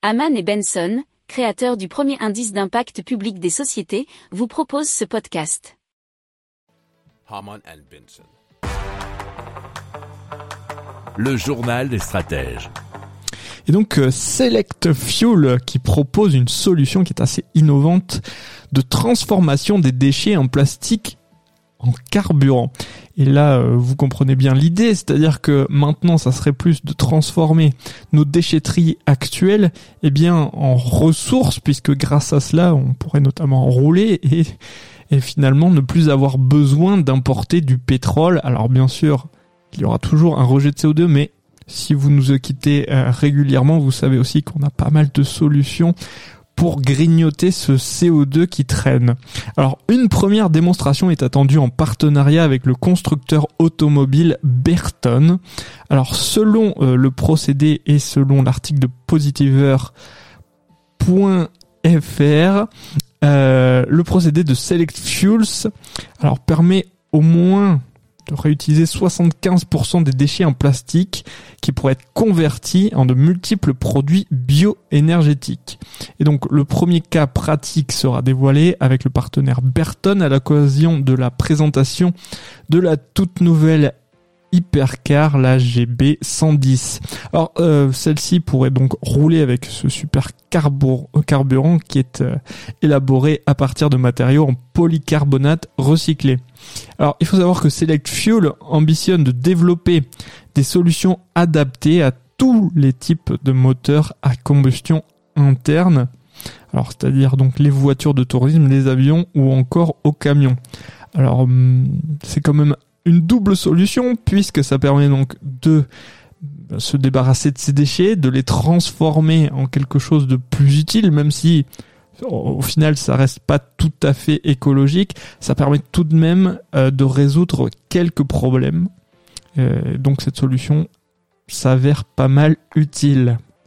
Haman et Benson, créateurs du premier indice d'impact public des sociétés, vous proposent ce podcast. Haman and Benson. Le journal des stratèges. Et donc euh, Select Fuel qui propose une solution qui est assez innovante de transformation des déchets en plastique en carburant. Et là, euh, vous comprenez bien l'idée, c'est-à-dire que maintenant, ça serait plus de transformer nos déchetteries actuelles, eh bien, en ressources, puisque grâce à cela, on pourrait notamment rouler et, et finalement ne plus avoir besoin d'importer du pétrole. Alors bien sûr, il y aura toujours un rejet de CO2, mais si vous nous quittez euh, régulièrement, vous savez aussi qu'on a pas mal de solutions pour grignoter ce CO2 qui traîne. Alors une première démonstration est attendue en partenariat avec le constructeur automobile Berton. Alors selon euh, le procédé et selon l'article de Positiver.fr, euh, le procédé de Select Fuels alors permet au moins de réutiliser 75% des déchets en plastique qui pourraient être convertis en de multiples produits bioénergétiques. Et donc le premier cas pratique sera dévoilé avec le partenaire Berton à l'occasion de la présentation de la toute nouvelle Hypercar, la GB110. Alors euh, celle-ci pourrait donc rouler avec ce super carburant qui est euh, élaboré à partir de matériaux en polycarbonate recyclé. Alors il faut savoir que Select Fuel ambitionne de développer des solutions adaptées à tous les types de moteurs à combustion interne. Alors c'est-à-dire donc les voitures de tourisme, les avions ou encore aux camions. Alors hum, c'est quand même une double solution puisque ça permet donc de se débarrasser de ces déchets, de les transformer en quelque chose de plus utile, même si au final ça reste pas tout à fait écologique, ça permet tout de même euh, de résoudre quelques problèmes. Euh, donc cette solution s'avère pas mal utile.